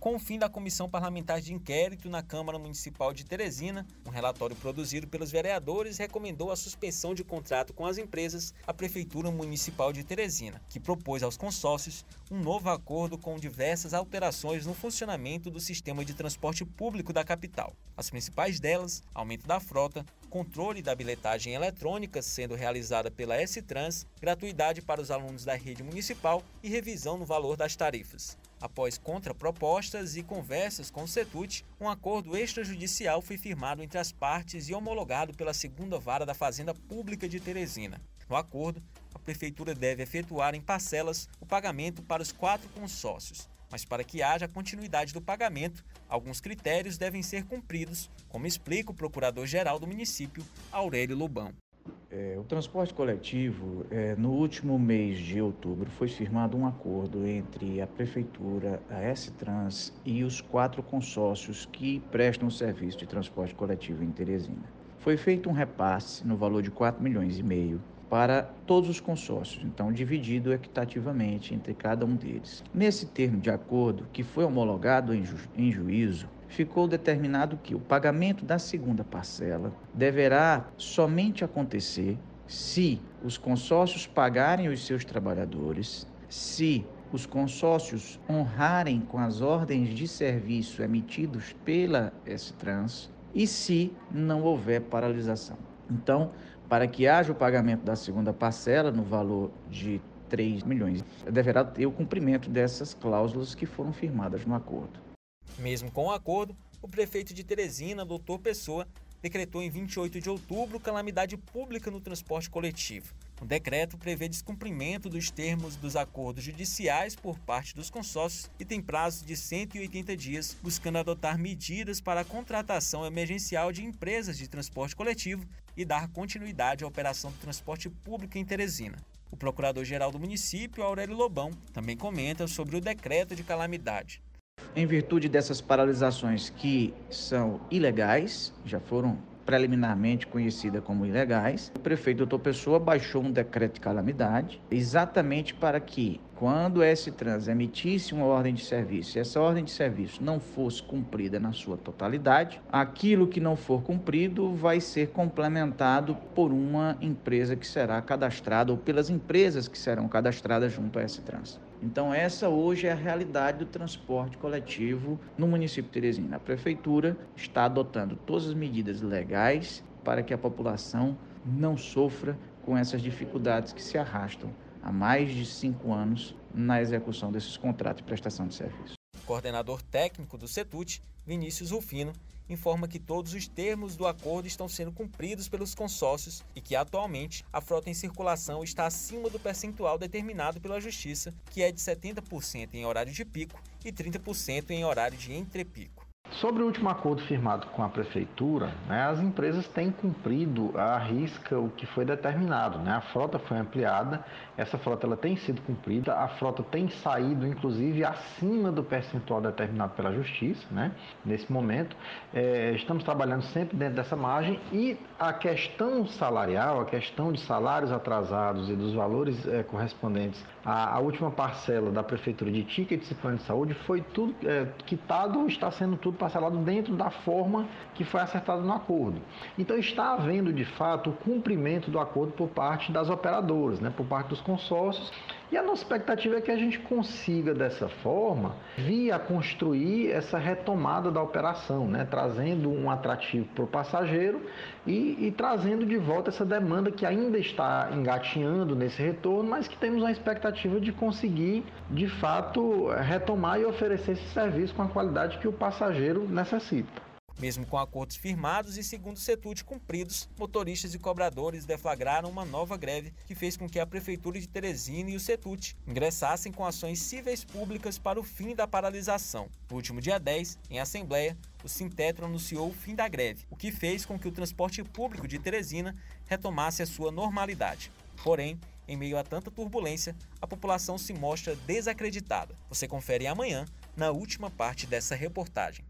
Com o fim da Comissão Parlamentar de Inquérito na Câmara Municipal de Teresina, um relatório produzido pelos vereadores recomendou a suspensão de contrato com as empresas à Prefeitura Municipal de Teresina, que propôs aos consórcios um novo acordo com diversas alterações no funcionamento do sistema de transporte público da capital. As principais delas, aumento da frota, controle da bilhetagem eletrônica sendo realizada pela S-Trans, gratuidade para os alunos da rede municipal e revisão no valor das tarifas. Após contrapropostas e conversas com o CETUT, um acordo extrajudicial foi firmado entre as partes e homologado pela segunda vara da Fazenda Pública de Teresina. No acordo, a Prefeitura deve efetuar em parcelas o pagamento para os quatro consórcios. Mas para que haja continuidade do pagamento, alguns critérios devem ser cumpridos, como explica o Procurador-Geral do município, Aurélio Lobão. É, o transporte coletivo, é, no último mês de outubro, foi firmado um acordo entre a Prefeitura, a S-Trans e os quatro consórcios que prestam o serviço de transporte coletivo em Teresina. Foi feito um repasse no valor de 4 milhões e meio para todos os consórcios, então dividido equitativamente entre cada um deles. Nesse termo de acordo, que foi homologado em, ju em juízo, ficou determinado que o pagamento da segunda parcela deverá somente acontecer se os consórcios pagarem os seus trabalhadores, se os consórcios honrarem com as ordens de serviço emitidos pela S-Trans e se não houver paralisação. Então, para que haja o pagamento da segunda parcela no valor de 3 milhões, deverá ter o cumprimento dessas cláusulas que foram firmadas no acordo. Mesmo com o acordo, o prefeito de Teresina, doutor Pessoa, decretou em 28 de outubro calamidade pública no transporte coletivo. O decreto prevê descumprimento dos termos dos acordos judiciais por parte dos consórcios e tem prazo de 180 dias, buscando adotar medidas para a contratação emergencial de empresas de transporte coletivo e dar continuidade à operação do transporte público em Teresina. O procurador-geral do município, Aurélio Lobão, também comenta sobre o decreto de calamidade. Em virtude dessas paralisações que são ilegais, já foram preliminarmente conhecidas como ilegais, o prefeito doutor Pessoa baixou um decreto de calamidade exatamente para que, quando o S-Trans emitisse uma ordem de serviço e essa ordem de serviço não fosse cumprida na sua totalidade, aquilo que não for cumprido vai ser complementado por uma empresa que será cadastrada ou pelas empresas que serão cadastradas junto a S-Trans. Então, essa hoje é a realidade do transporte coletivo no município de Teresina. A prefeitura está adotando todas as medidas legais para que a população não sofra com essas dificuldades que se arrastam há mais de cinco anos na execução desses contratos de prestação de serviço. O coordenador técnico do CETUT, Vinícius Rufino, informa que todos os termos do acordo estão sendo cumpridos pelos consórcios e que atualmente a frota em circulação está acima do percentual determinado pela Justiça, que é de 70% em horário de pico e 30% em horário de entrepico. Sobre o último acordo firmado com a prefeitura, né, as empresas têm cumprido a risca o que foi determinado. Né? A frota foi ampliada, essa frota ela tem sido cumprida, a frota tem saído inclusive acima do percentual determinado pela justiça. Né? Nesse momento, é, estamos trabalhando sempre dentro dessa margem e a questão salarial, a questão de salários atrasados e dos valores é, correspondentes à, à, última parcela da prefeitura de tickets e plano de saúde foi tudo é, quitado, está sendo tudo parcelado dentro da forma que foi acertada no acordo. Então está havendo de fato o cumprimento do acordo por parte das operadoras, né, por parte dos consórcios e a nossa expectativa é que a gente consiga, dessa forma, vir a construir essa retomada da operação, né? trazendo um atrativo para o passageiro e, e, trazendo de volta essa demanda que ainda está engatinhando nesse retorno, mas que temos a expectativa de conseguir, de fato, retomar e oferecer esse serviço com a qualidade que o passageiro necessita. Mesmo com acordos firmados e, segundo o Setut, cumpridos, motoristas e cobradores deflagraram uma nova greve que fez com que a Prefeitura de Teresina e o Setut ingressassem com ações cíveis públicas para o fim da paralisação. No último dia 10, em Assembleia, o Sintetro anunciou o fim da greve, o que fez com que o transporte público de Teresina retomasse a sua normalidade. Porém, em meio a tanta turbulência, a população se mostra desacreditada. Você confere amanhã, na última parte dessa reportagem.